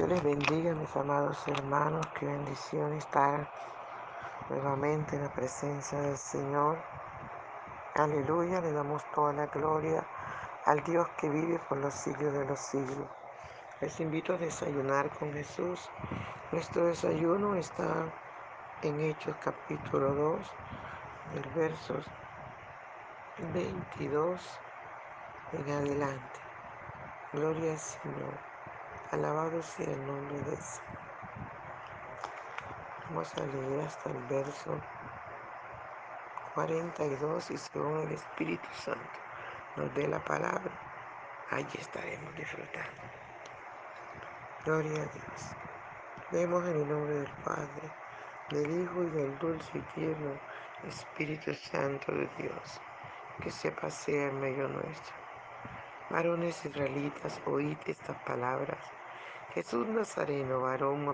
Dios les bendiga, mis amados hermanos. Qué bendición estar nuevamente en la presencia del Señor. Aleluya, le damos toda la gloria al Dios que vive por los siglos de los siglos. Les invito a desayunar con Jesús. Nuestro desayuno está en Hechos capítulo 2, del versos 22 en adelante. Gloria al Señor. Alabado sea el nombre de Dios. Vamos a leer hasta el verso 42 y según el Espíritu Santo nos dé la palabra, allí estaremos disfrutando. Gloria a Dios. Vemos en el nombre del Padre, del Hijo y del dulce y tierno Espíritu Santo de Dios, que se pasea en medio nuestro. Varones israelitas, oíd estas palabras Jesús Nazareno, varón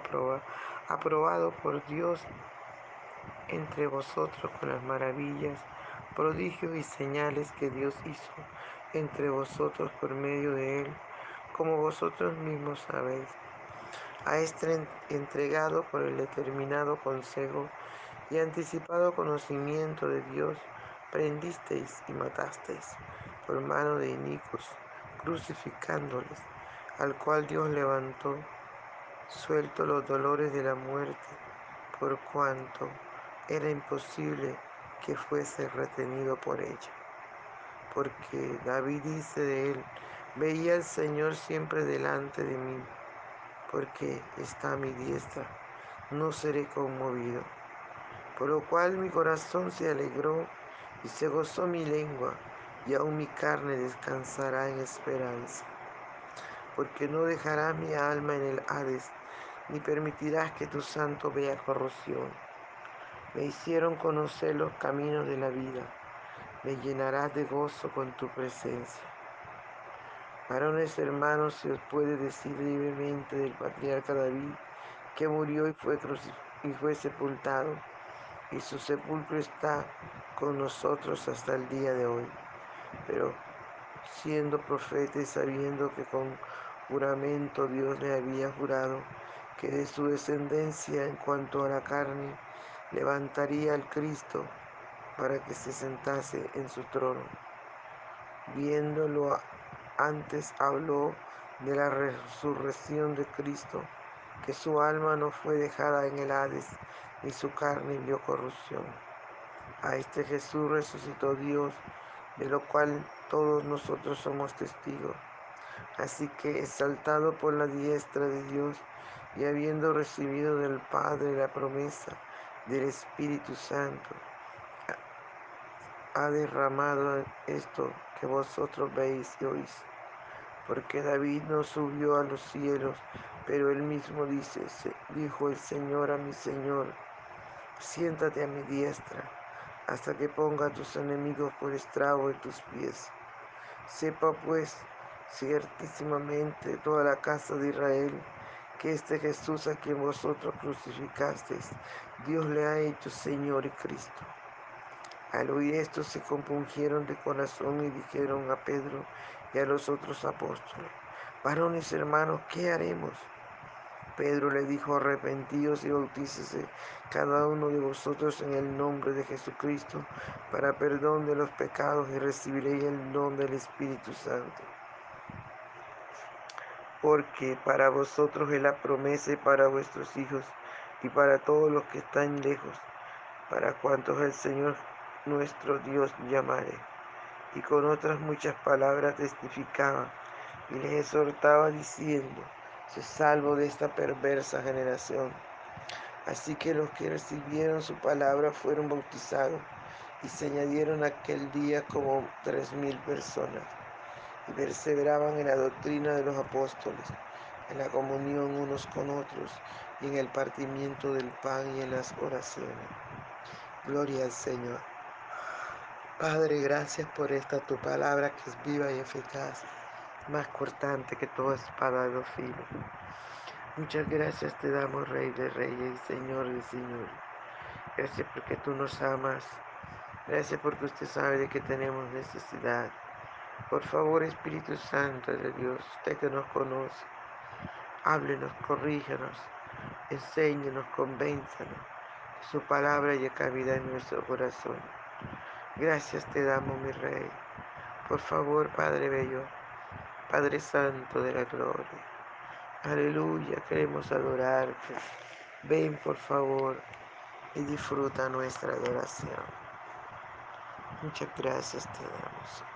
aprobado por Dios entre vosotros con las maravillas, prodigios y señales que Dios hizo entre vosotros por medio de él, como vosotros mismos sabéis. A este entregado por el determinado consejo y anticipado conocimiento de Dios, prendisteis y matasteis por mano de inicuos, crucificándoles al cual Dios levantó, suelto los dolores de la muerte, por cuanto era imposible que fuese retenido por ella. Porque David dice de él, veía al Señor siempre delante de mí, porque está a mi diestra, no seré conmovido. Por lo cual mi corazón se alegró y se gozó mi lengua, y aún mi carne descansará en esperanza porque no dejarás mi alma en el Hades, ni permitirás que tu santo vea corrupción. Me hicieron conocer los caminos de la vida, me llenarás de gozo con tu presencia. Varones hermanos, se os puede decir libremente del patriarca David, que murió y fue, y fue sepultado, y su sepulcro está con nosotros hasta el día de hoy. Pero siendo profeta y sabiendo que con juramento Dios le había jurado que de su descendencia en cuanto a la carne levantaría al Cristo para que se sentase en su trono. Viéndolo antes habló de la resurrección de Cristo, que su alma no fue dejada en el Hades, ni su carne vio corrupción. A este Jesús resucitó Dios, de lo cual todos nosotros somos testigos. Así que, exaltado por la diestra de Dios y habiendo recibido del Padre la promesa del Espíritu Santo, ha derramado esto que vosotros veis y oís. Porque David no subió a los cielos, pero él mismo dice, dijo el Señor a mi Señor, siéntate a mi diestra, hasta que ponga a tus enemigos por estrago de tus pies. Sepa pues ciertísimamente toda la casa de Israel que este Jesús a quien vosotros crucificasteis, Dios le ha hecho Señor y Cristo. Al oír esto se compungieron de corazón y dijeron a Pedro y a los otros apóstoles, varones hermanos, ¿qué haremos? Pedro le dijo, arrepentíos y bautícese cada uno de vosotros en el nombre de Jesucristo para perdón de los pecados y recibiréis el don del Espíritu Santo. Porque para vosotros es la promesa y para vuestros hijos y para todos los que están lejos, para cuantos el Señor nuestro Dios llamare. Y con otras muchas palabras testificaba y les exhortaba diciendo, se salvo de esta perversa generación. Así que los que recibieron su palabra fueron bautizados y se añadieron aquel día como tres mil personas y perseveraban en la doctrina de los apóstoles, en la comunión unos con otros y en el partimiento del pan y en las oraciones. Gloria al Señor. Padre, gracias por esta tu palabra que es viva y eficaz, más cortante que toda espada de los filos. Muchas gracias te damos, Rey de Reyes y Señor de Señor. Gracias porque tú nos amas. Gracias porque usted sabe de que tenemos necesidad. Por favor, Espíritu Santo de Dios, usted que nos conoce, Háblenos, corríjanos, enséñenos, convénzanos. Su palabra y cabida en nuestro corazón. Gracias te damos, mi Rey. Por favor, Padre Bello, Padre Santo de la Gloria. Aleluya, queremos adorarte. Ven, por favor, y disfruta nuestra adoración. Muchas gracias te damos.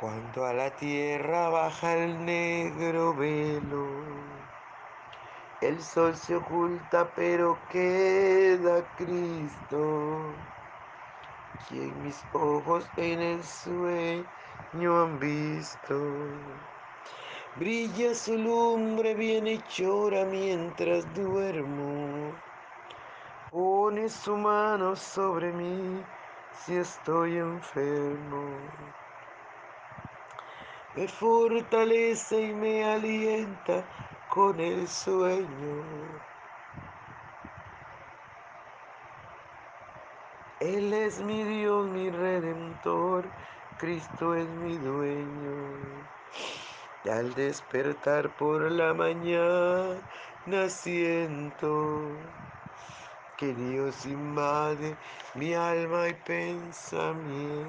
Cuando a la tierra baja el negro velo, el sol se oculta pero queda Cristo, quien mis ojos en el sueño han visto. Brilla su lumbre bienhechora mientras duermo. Pone su mano sobre mí si estoy enfermo. Me fortalece y me alienta con el sueño. Él es mi Dios, mi redentor, Cristo es mi dueño. Y al despertar por la mañana siento que Dios invade mi alma y pensamiento.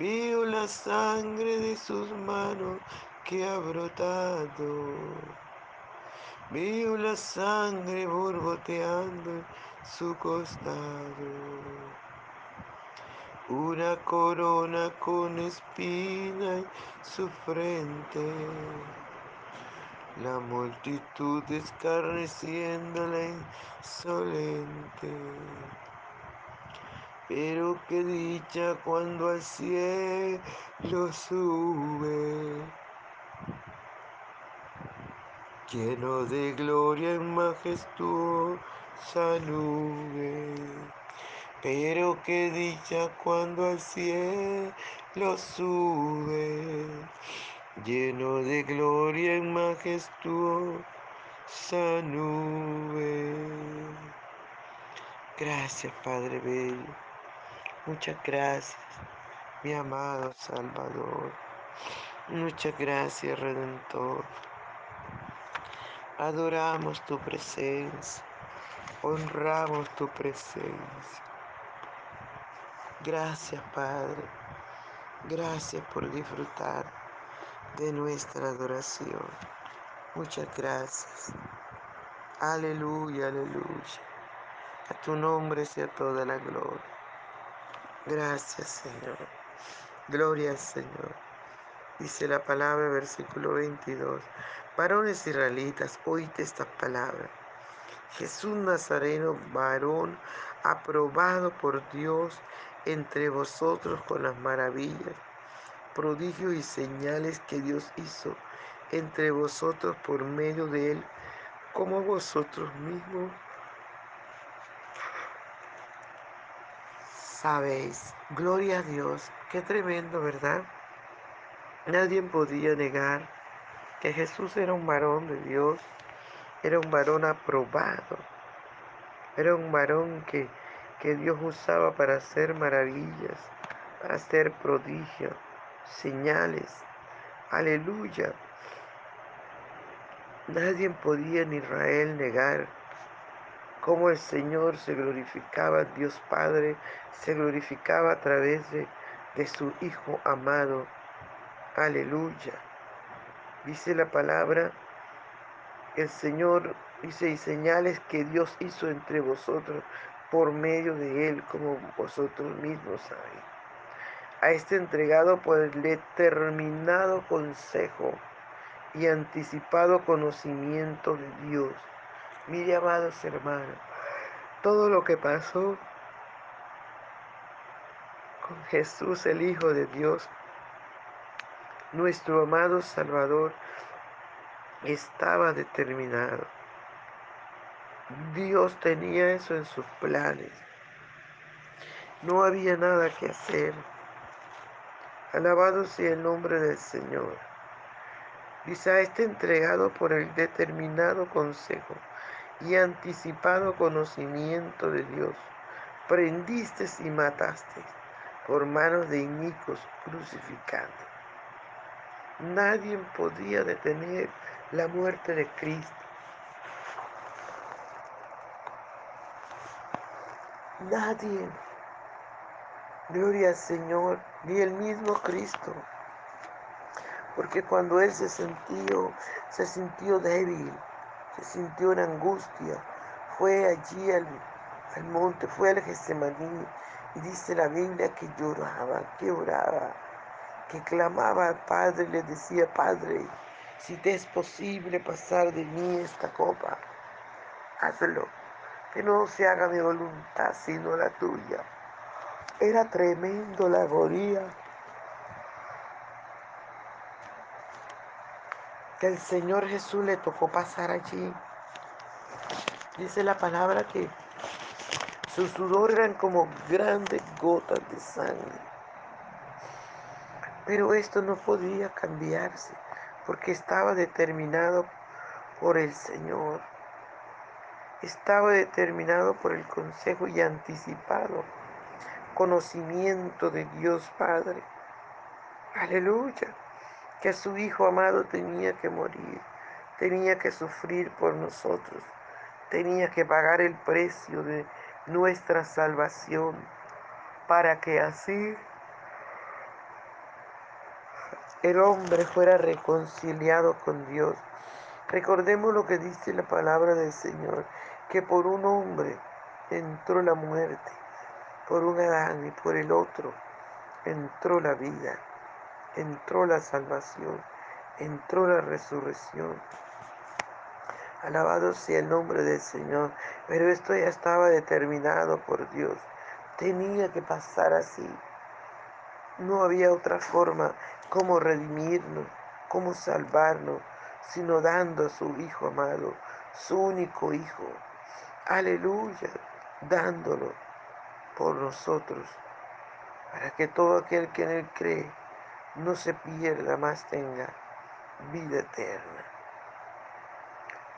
Veo la sangre de sus manos que ha brotado. Veo la sangre borboteando en su costado una corona con espina en su frente, la multitud escarneciéndola insolente. Pero qué dicha cuando al cielo sube, lleno de gloria en majestuosa nube. Pero qué dicha cuando al cielo sube, lleno de gloria en majestuosa nube. Gracias, Padre Bello. Muchas gracias, mi amado Salvador. Muchas gracias, Redentor. Adoramos tu presencia, honramos tu presencia. Gracias, Padre. Gracias por disfrutar de nuestra adoración. Muchas gracias. Aleluya, aleluya. A tu nombre sea toda la gloria. Gracias, Señor. Gloria Señor. Dice la palabra, versículo 22. Varones israelitas, oíste estas palabras. Jesús Nazareno, varón aprobado por Dios entre vosotros con las maravillas, prodigios y señales que Dios hizo entre vosotros por medio de él, como vosotros mismos sabéis. Gloria a Dios, qué tremendo, ¿verdad? Nadie podía negar que Jesús era un varón de Dios, era un varón aprobado, era un varón que, que Dios usaba para hacer maravillas, para hacer prodigios, señales. Aleluya. Nadie podía en Israel negar cómo el Señor se glorificaba, Dios Padre se glorificaba a través de, su Hijo amado. Aleluya. Dice la palabra, el Señor dice, y señales que Dios hizo entre vosotros por medio de Él, como vosotros mismos sabéis. A este entregado por el determinado consejo y anticipado conocimiento de Dios. Mire, amados hermanos, todo lo que pasó con Jesús, el Hijo de Dios, nuestro amado Salvador, estaba determinado. Dios tenía eso en sus planes. No había nada que hacer. Alabado sea el nombre del Señor. A este entregado por el determinado consejo y anticipado conocimiento de Dios. Prendiste y mataste por manos de inicuos crucificando. Nadie podía detener la muerte de Cristo. Nadie. Gloria al Señor, ni el mismo Cristo. Porque cuando Él se sintió, se sintió débil, sintió en angustia, fue allí al, al monte, fue al Getsemaní, y dice la Biblia que lloraba, que oraba, que clamaba al Padre le decía, Padre, si te es posible pasar de mí esta copa, hazlo, que no se haga mi voluntad sino la tuya. Era tremendo la agonía que el Señor Jesús le tocó pasar allí. Dice la palabra que su sudor eran como grandes gotas de sangre. Pero esto no podía cambiarse porque estaba determinado por el Señor. Estaba determinado por el consejo y anticipado conocimiento de Dios Padre. Aleluya. Que su Hijo amado tenía que morir, tenía que sufrir por nosotros, tenía que pagar el precio de nuestra salvación para que así el hombre fuera reconciliado con Dios. Recordemos lo que dice la palabra del Señor, que por un hombre entró la muerte, por un Adán y por el otro entró la vida, entró la salvación, entró la resurrección. Alabado sea el nombre del Señor, pero esto ya estaba determinado por Dios. Tenía que pasar así. No había otra forma como redimirnos, como salvarnos, sino dando a su Hijo amado, su único Hijo. Aleluya, dándolo por nosotros, para que todo aquel que en Él cree no se pierda, más tenga vida eterna.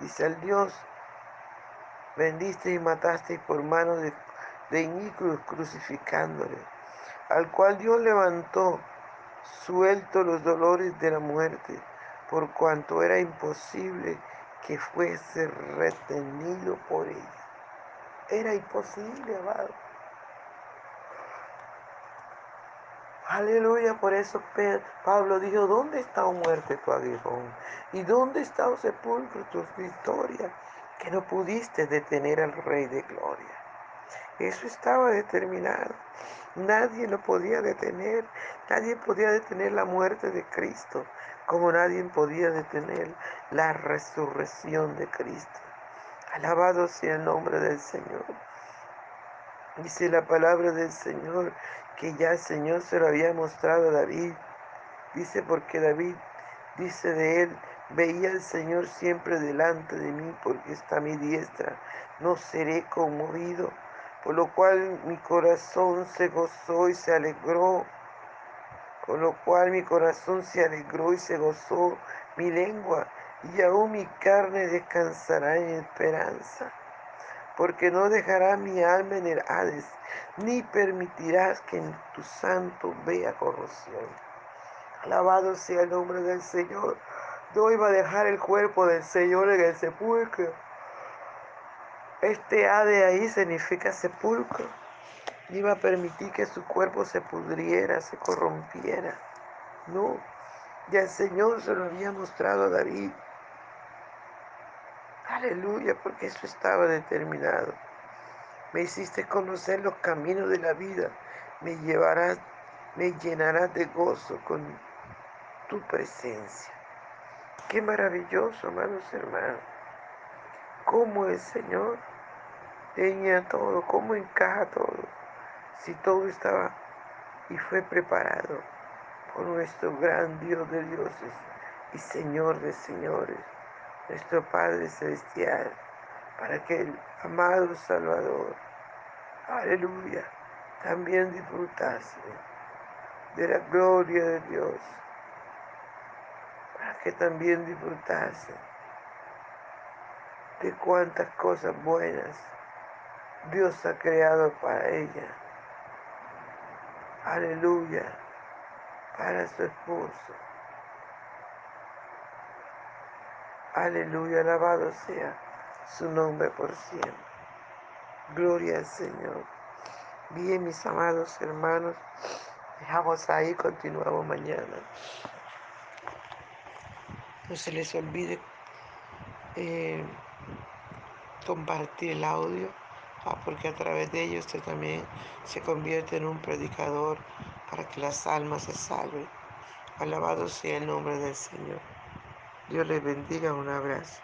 Dice el Dios, vendiste y mataste por mano de, de crucificándole al cual Dios levantó, suelto los dolores de la muerte, por cuanto era imposible que fuese retenido por ella. Era imposible, amado. Aleluya, por eso Pablo dijo, ¿dónde está, muerte, tu aguijón? ¿Y dónde está, oh sepulcro, tu victoria? Que no pudiste detener al Rey de Gloria. Eso estaba determinado. Nadie lo podía detener. Nadie podía detener la muerte de Cristo, como nadie podía detener la resurrección de Cristo. Alabado sea el nombre del Señor. Dice la palabra del Señor que ya el Señor se lo había mostrado a David. Dice porque David dice de él, veía al Señor siempre delante de mí porque está a mi diestra, no seré conmovido. Por lo cual mi corazón se gozó y se alegró. Por lo cual mi corazón se alegró y se gozó mi lengua, y aún mi carne descansará en esperanza porque no dejará mi alma en el Hades, ni permitirás que en tu santo vea corrupción. Alabado sea el nombre del Señor. No iba a dejar el cuerpo del Señor en el sepulcro. Este Hades ahí significa sepulcro. Iba a permitir que su cuerpo se pudriera, se corrompiera. No. Ya el Señor se lo había mostrado a David. Aleluya, porque eso estaba determinado. Me hiciste conocer los caminos de la vida. Me llevarás, me llenarás de gozo con tu presencia. Qué maravilloso, hermanos hermanos. Cómo el Señor tenía todo, cómo encaja todo. Si todo estaba y fue preparado por nuestro gran Dios de dioses y Señor de señores, nuestro Padre Celestial para que el amado Salvador, aleluya, también disfrutase de la gloria de Dios, para que también disfrutase de cuántas cosas buenas Dios ha creado para ella. Aleluya, para su esposo. Aleluya, alabado sea su nombre por siempre. Gloria al Señor. Bien, mis amados hermanos, dejamos ahí, continuamos mañana. No se les olvide eh, compartir el audio, ah, porque a través de ello usted también se convierte en un predicador para que las almas se salven. Alabado sea el nombre del Señor. Dios les bendiga, un abrazo.